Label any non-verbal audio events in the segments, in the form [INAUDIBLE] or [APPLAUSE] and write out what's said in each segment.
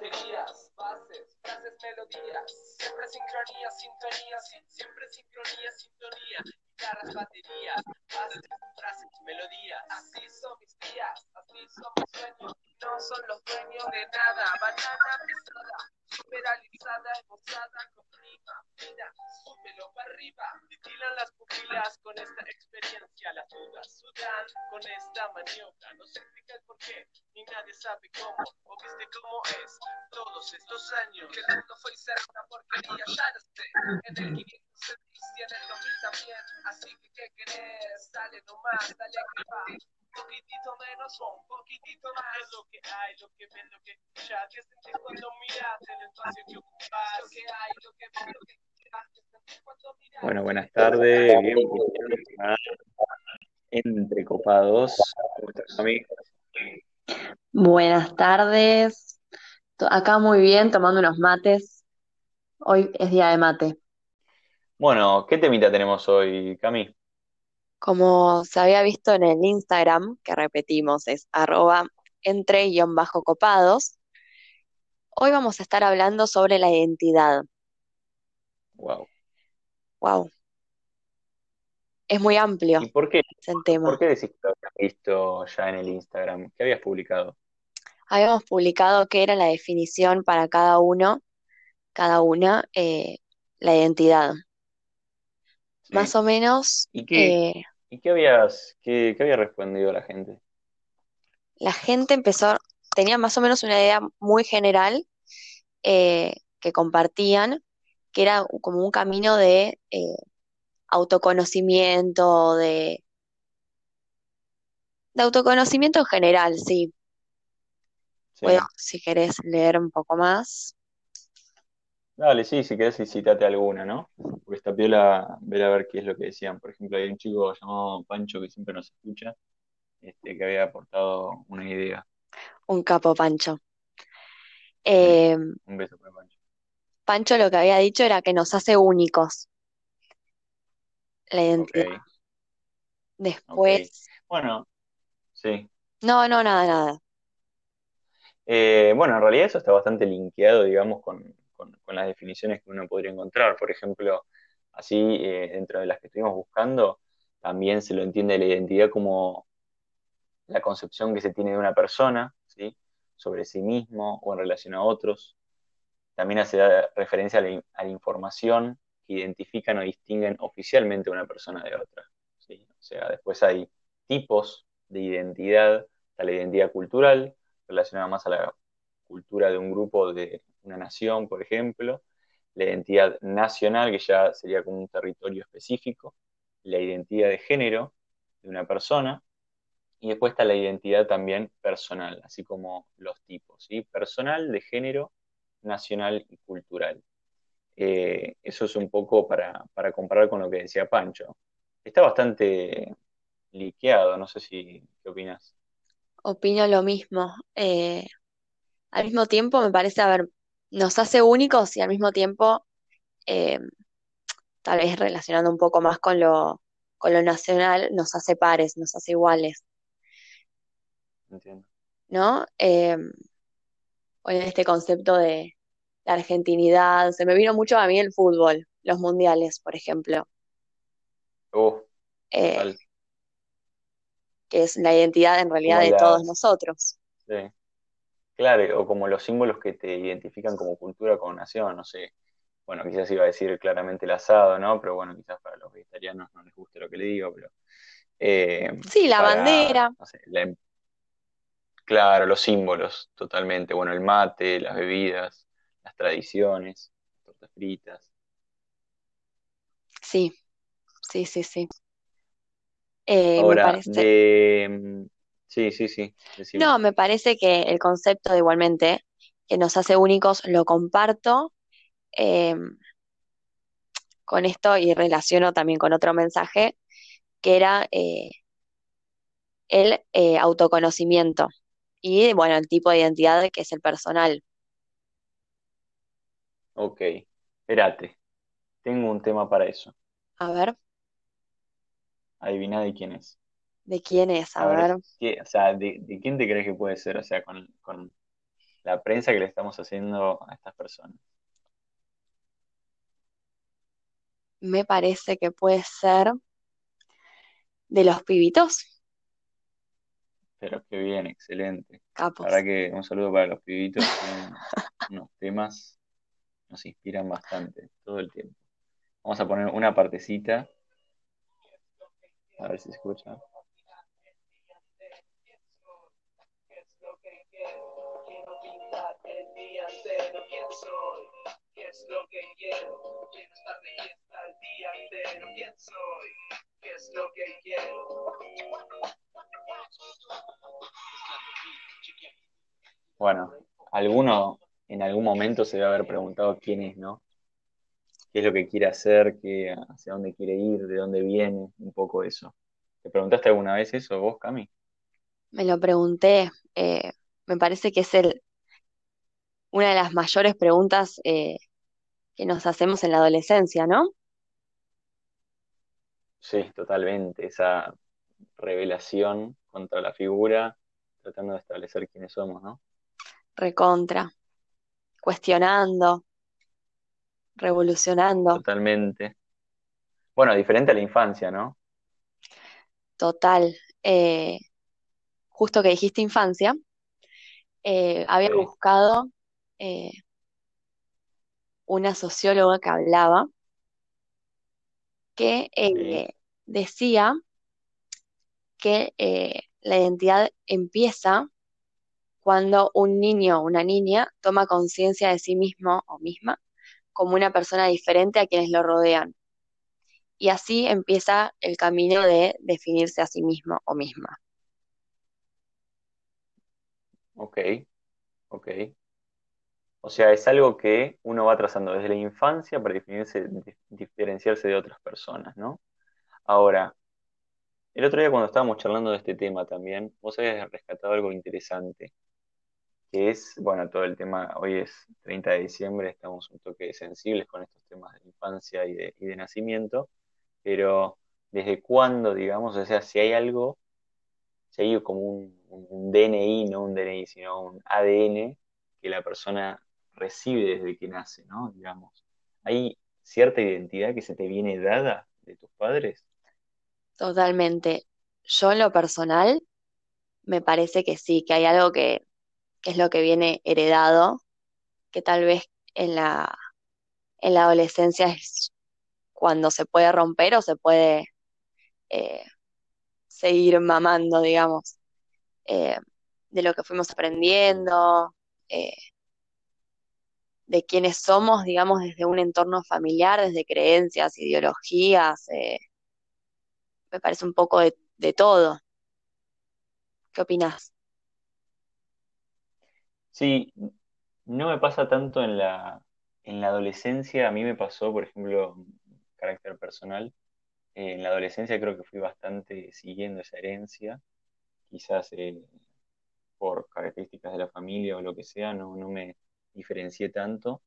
baterías, bases, frases, melodías, siempre sincronía, sintonía, siempre sincronía, sintonía, guitarras, baterías, bases, frases, melodías, así son mis días, así son mis sueños, no son los dueños de nada, banana pesada, superalizada, esbozada, con prima, mira, súbelo para arriba, titilan las pupilas con esta experiencia, las dudas sudan con esta maniobra, no se explica el por qué, ni nadie sabe cómo, o viste cómo es, todos estos años, que el mundo fue ser una porquería, ya lo sé, en el 500 y en el 2000 también, así que ¿qué querés? Dale nomás, dale que va, un poquitito menos o un poquitito más, es lo que hay, lo que ven, lo que escuchas, que sentís cuando miras el espacio que ocupas, lo que hay, lo que ven, lo que escuchas. Bueno, buenas tardes, bienvenidos a Entre Copados. ¿Cómo estás, amigo? Buenas tardes. Acá muy bien, tomando unos mates. Hoy es día de mate. Bueno, ¿qué temita tenemos hoy, Cami? Como se había visto en el Instagram, que repetimos, es arroba entre-copados, hoy vamos a estar hablando sobre la identidad. Wow. Wow, es muy amplio ¿Y por qué? ¿Por qué decís que lo habías visto ya en el Instagram? ¿Qué habías publicado? Habíamos publicado qué era la definición para cada uno, cada una, eh, la identidad. Más o menos, ¿Y qué, eh, y qué habías, qué, qué había respondido la gente? la gente empezó, tenía más o menos una idea muy general eh, que compartían, que era como un camino de autoconocimiento, de, de autoconocimiento en general, sí. Sí. si querés leer un poco más. Dale, sí, si querés citate alguna, ¿no? Porque está piola ver a ver qué es lo que decían. Por ejemplo, hay un chico llamado Pancho que siempre nos escucha, este, que había aportado una idea. Un capo, Pancho. Eh, un beso para Pancho. Pancho lo que había dicho era que nos hace únicos la identidad. Después, Bueno, sí. no, no, nada, nada. Eh, bueno, en realidad eso está bastante linkeado, digamos, con, con- con las definiciones que uno podría encontrar. Por ejemplo, así, eh, dentro de las que estuvimos buscando, también se lo entiende la identidad como la concepción que se tiene de una persona, ¿sí? Sobre sí mismo o en relación a otros. También hace referencia a la, in- a la información identifican o distinguen oficialmente una persona de otra. O sea, después hay tipos de identidad, está la identidad cultural, relacionada más a la cultura de un grupo de una nación, por ejemplo, la identidad nacional, que ya sería como un territorio específico, la identidad de género de una persona, y después está la identidad también personal, así como los tipos, ¿sí? Personal, de género, nacional y cultural. Eh, eso es un poco para, para comparar con lo que decía Pancho. Está bastante liqueado, no sé si, ¿qué opinas? Opino lo mismo. Eh, al mismo tiempo, me parece, a ver, nos hace únicos y al mismo tiempo, eh, tal vez relacionando un poco más con lo, con lo nacional, nos hace pares, nos hace iguales, Entiendo. ¿no? O en este concepto de la argentinidad, se me vino mucho a mí el fútbol, los mundiales, por ejemplo, Oh, eh, que es la identidad en realidad Como de todos nosotros. sí, claro, o como los símbolos que te identifican como cultura, como nación, no sé. Bueno, quizás iba a decir claramente el asado, ¿no? Pero bueno, quizás para los vegetarianos no les guste lo que le digo, pero eh, Sí, la para, bandera, no sé, la- claro, los símbolos, totalmente. Bueno, el mate, las bebidas, las tradiciones, las tortas fritas. sí, sí, sí, sí. Eh, me Ahora, parece, de... mm, Sí, sí, sí, decime. no, me parece que el concepto de igualmente que nos hace únicos lo comparto eh, con esto y relaciono también con otro mensaje que era eh, el eh, autoconocimiento y bueno, el tipo de identidad que es el personal. Ok, espérate, tengo un tema para eso. A ver, Adivina de quién es. ¿de quién es? A A ver, ver, ¿qué, o sea, de, de quién te crees que puede ser? O sea, con, con, la prensa que le estamos haciendo a estas personas. Me parece que puede ser de los pibitos, Pero qué bien, excelente. La capos. verdad que un saludo para los pibitos, [LAUGHS] tienen unos temas, nos inspiran bastante todo el tiempo. Vamos a poner una partecita, a ver si se escucha. Bueno, alguno en algún momento se debe haber preguntado quién es, ¿no? ¿Qué es lo que quiere hacer? Qué, hacia dónde quiere ir? ¿De dónde viene? Un poco eso. ¿Te preguntaste alguna vez eso vos, Cami? Me lo pregunté, eh, me parece que es el, una de las mayores preguntas eh, que nos hacemos en la adolescencia, ¿no? Sí, totalmente. Esa revelación contra la figura, tratando de establecer quiénes somos, ¿no? Recontra, cuestionando, revolucionando, Totalmente. Bueno, diferente a la infancia, ¿no? total. Eh, justo que dijiste infancia, eh, había Sí, buscado eh, una socióloga que hablaba que sí, decía que la identidad empieza cuando un niño o una niña toma conciencia de sí mismo o misma como una persona diferente a quienes lo rodean. Y así empieza el camino de definirse a sí mismo o misma. ok, ok. O sea, es algo que uno va trazando desde la infancia para diferenciarse de otras personas, ¿no? Ahora, el otro día cuando estábamos charlando de este tema también, vos habías rescatado algo interesante, que es, bueno, todo el tema, hoy es 30 de diciembre, estamos un toque sensibles con estos temas de infancia y de, y de nacimiento, pero ¿desde cuándo, digamos, o sea, si hay algo, si hay como un, un- DNI, no un DNI, sino un ADN que la persona recibe desde que nace, ¿no? Digamos, ¿hay cierta identidad que se te viene dada de tus padres? Totalmente. Yo en lo personal me parece que sí, que hay algo que, que es lo que viene heredado, que tal vez en la, en la adolescencia es cuando se puede romper o se puede eh, seguir mamando, digamos, eh, de lo que fuimos aprendiendo, eh, de quiénes somos, digamos, desde un entorno familiar, desde creencias, ideologías, me parece un poco de, de todo. ¿Qué opinás? Sí, no me pasa tanto en la, en la adolescencia, a mí me pasó, por ejemplo, carácter personal, eh, en la adolescencia creo que fui bastante siguiendo esa herencia, quizás eh, por características de la familia o lo que sea, no, no me diferencié tanto.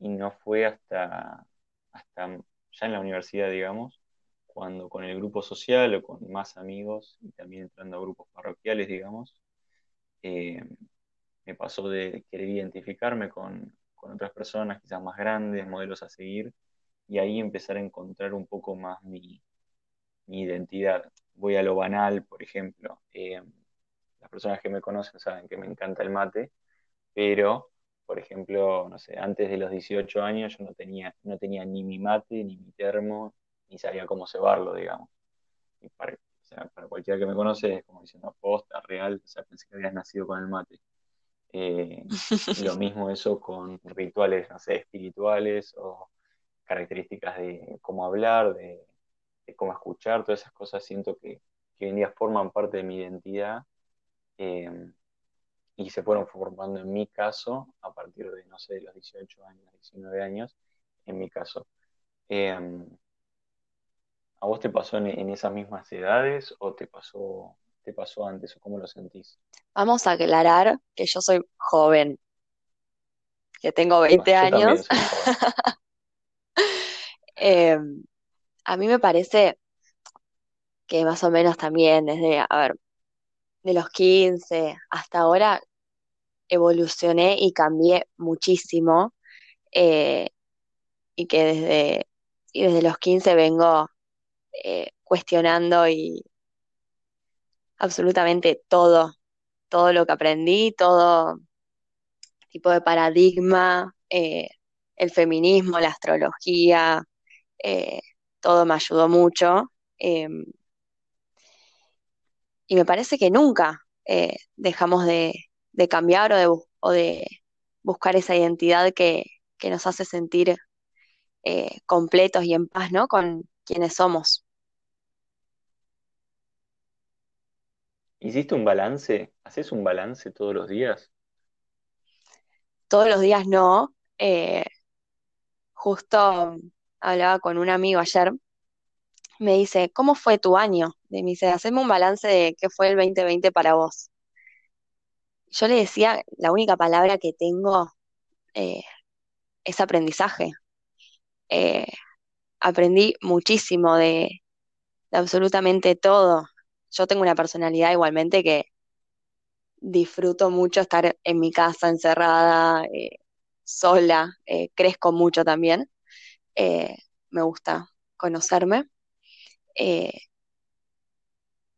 Y no fue hasta, hasta ya en la universidad, digamos, cuando con el grupo social o con más amigos y también entrando a grupos parroquiales, digamos, eh, me pasó de querer identificarme con, con otras personas, quizás más grandes, modelos a seguir, y ahí empezar a encontrar un poco más mi, identidad. Voy a lo banal, por ejemplo. eh, las personas que me conocen saben que me encanta el mate, pero, por ejemplo, no sé, antes de los 18 años yo no tenía, no tenía ni mi mate, ni mi termo, ni sabía cómo cebarlo, digamos. Para, para cualquiera que me conoce es como diciendo posta, real, o sea, pensé que habías nacido con el mate. Eh, [LAUGHS] lo mismo eso con rituales, no sé, espirituales o características de cómo hablar, de, de cómo escuchar, todas esas cosas siento que, que hoy en día forman parte de mi identidad eh, y se fueron formando en mi caso a partir de, no sé, de los 18 años, 19 años, en mi caso. Eh, ¿a vos te pasó en, en esas mismas edades o te pasó, te pasó antes o cómo lo sentís? Vamos a aclarar que yo soy joven, que tengo Bueno, 20 yo también años. [LAUGHS] Eh, a mí me parece que más o menos también desde, a ver, de los 15 hasta ahora evolucioné y cambié muchísimo eh, y que desde, y desde los 15 vengo eh, cuestionando y absolutamente todo, todo lo que aprendí, todo tipo de paradigma, eh, el feminismo, la astrología, todo me ayudó mucho. Em, y me parece que nunca dejamos de, de cambiar o de, o de buscar esa identidad que, que nos hace sentir eh, completos y en paz, ¿no? Con quienes somos. ¿Hiciste un balance? ¿Haces un balance todos los días? Todos los días no. Eh, justo hablaba con un amigo ayer, me dice, ¿cómo fue tu año? me dice, haceme un balance de qué fue el 2020 para vos yo le decía, la única palabra que tengo eh, es aprendizaje. Eh, aprendí muchísimo de, absolutamente todo. Yo tengo una personalidad igualmente que disfruto mucho estar en mi casa encerrada, eh, sola, crezco mucho también. me gusta conocerme.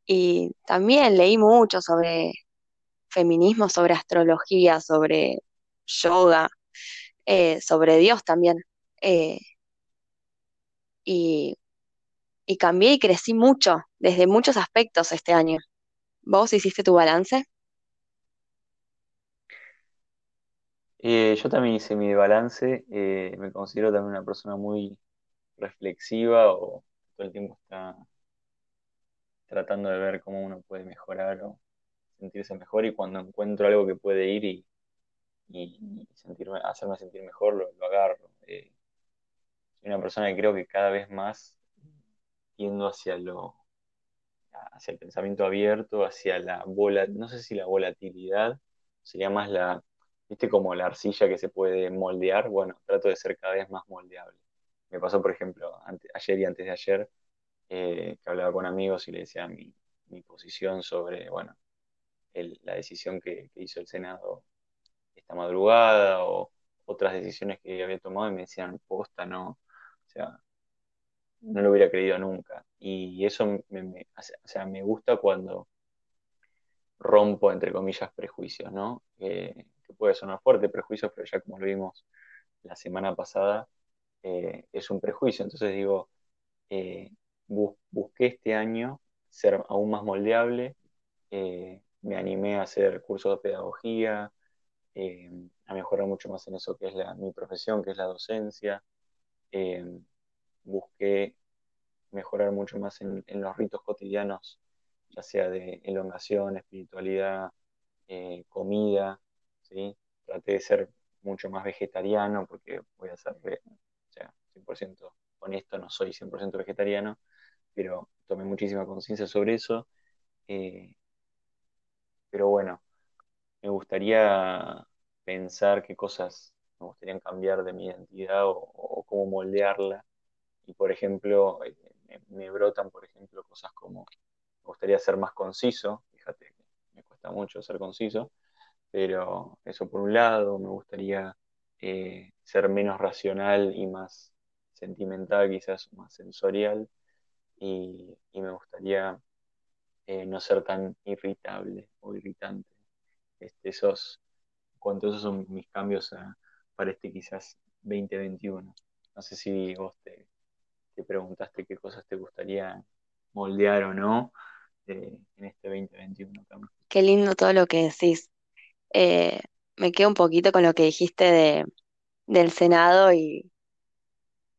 y también leí mucho sobre feminismo, sobre astrología, sobre yoga, eh, sobre Dios también. Eh, y cambié y crecí mucho, desde muchos aspectos este año. ¿Vos hiciste tu balance? Eh, yo también hice mi balance, me considero también una persona muy reflexiva o todo el tiempo está tratando de ver cómo uno puede mejorar o sentirse mejor y cuando encuentro algo que puede ir y, sentirme, hacerme sentir mejor, lo, agarro. Eh, soy una persona que creo que cada vez más tiendo hacia lo hacia el pensamiento abierto, hacia la bola, no sé si la volatilidad, sería más la, viste como la arcilla que se puede moldear, bueno, trato de ser cada vez más moldeable. Me pasó, por ejemplo, ayer y antes de ayer, eh, que hablaba con amigos y le decía mi, mi posición sobre, bueno, la decisión que, hizo el Senado esta madrugada o otras decisiones que había tomado y me decían, posta, no, o sea, no lo hubiera creído nunca. Y eso me, o sea, me gusta cuando rompo, entre comillas, prejuicios, ¿no? que puede sonar fuerte prejuicios, pero ya como lo vimos la semana pasada, eh, es un prejuicio. Entonces digo, eh, busqué este año ser aún más moldeable, eh, me animé a hacer cursos de pedagogía, a mejorar mucho más en eso que es la, mi profesión, que es la docencia. Eh, busqué mejorar mucho más en, los ritos cotidianos, ya sea de elongación, espiritualidad, eh, comida, ¿sí? Traté de ser mucho más vegetariano porque voy a ser, o sea, 100% honesto, no soy 100% vegetariano, pero tomé muchísima conciencia sobre eso. Pero bueno, me gustaría pensar qué cosas me gustaría cambiar de mi identidad o, cómo moldearla. Y por ejemplo, eh, me, brotan, por ejemplo, cosas como me gustaría ser más conciso, fíjate me cuesta mucho ser conciso, pero eso por un lado, me gustaría eh, ser menos racional y más sentimental, quizás más sensorial, y me gustaría eh, no ser tan irritable o irritante. Este, esos, cuanto esos son mis cambios para este quizás 2021. No sé si vos te, preguntaste qué cosas te gustaría moldear o no eh, en este 2021. Qué lindo todo lo que decís. Eh, me quedo un poquito con lo que dijiste de, del Senado y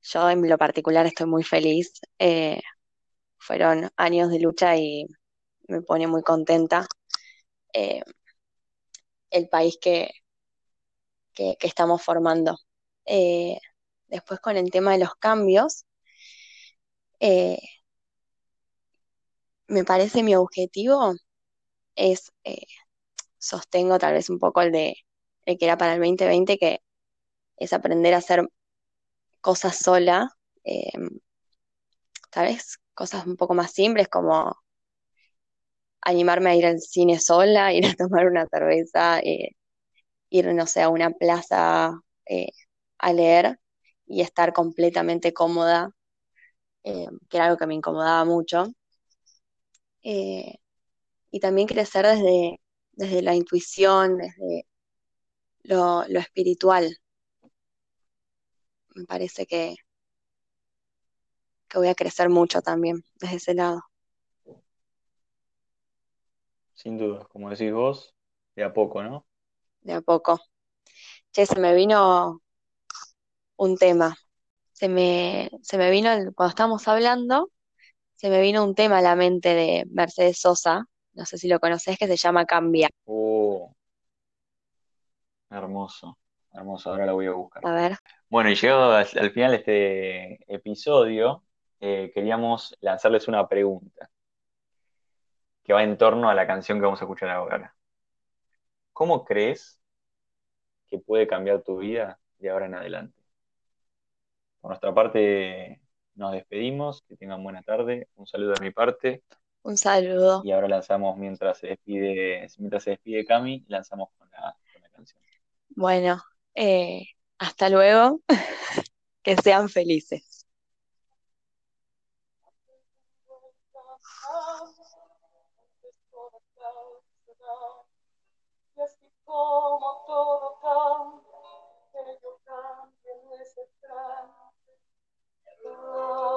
yo en lo particular estoy muy feliz. fueron años de lucha y me pone muy contenta eh, el país que, que, estamos formando. Eh, después con el tema de los cambios, eh, me parece mi objetivo es, sostengo tal vez un poco el de el que era para el 2020, que es aprender a hacer cosas sola, tal vez cosas un poco más simples como animarme a ir al cine sola, [LAUGHS] ir a tomar una cerveza, eh, ir, no sé, a una plaza eh, a leer y estar completamente cómoda, eh, que era algo que me incomodaba mucho. Eh, y también crecer desde, desde la intuición, desde lo, lo espiritual. Me parece que, que voy a crecer mucho también desde ese lado. Sin duda, como decís vos, de a poco, ¿no? De a poco. Che, se me vino un tema. Se me, se me vino, el- cuando estábamos hablando, se me vino un tema a la mente de Mercedes Sosa, no sé si lo conoces, que se llama Cambia. Oh, hermoso, hermoso, ahora la voy a buscar. A ver, Bueno, y llegado al, al final de este episodio, eh, queríamos lanzarles una pregunta que va en torno a la canción que vamos a escuchar ahora. ¿Cómo crees que puede cambiar tu vida de ahora en adelante? Por nuestra parte, nos despedimos, que tengan buena tarde, un saludo de mi parte, un saludo. y ahora lanzamos, mientras se despide, mientras se despide Cami, lanzamos con la, con la canción. Bueno, eh, hasta luego, [LAUGHS] que sean felices. Y así como todo cambia, que yo cambie en ese trance. Cambia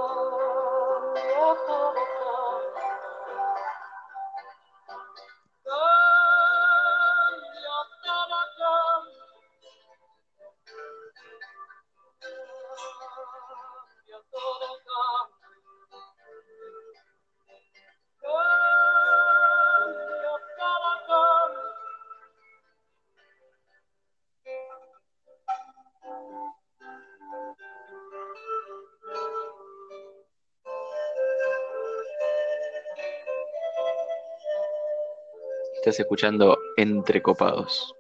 Estás escuchando Entre Copados.